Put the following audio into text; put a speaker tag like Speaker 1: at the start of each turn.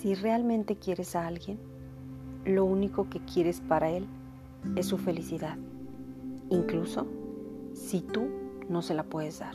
Speaker 1: Si realmente quieres a alguien, lo único que quieres para él es su felicidad, incluso si tú no se la puedes dar.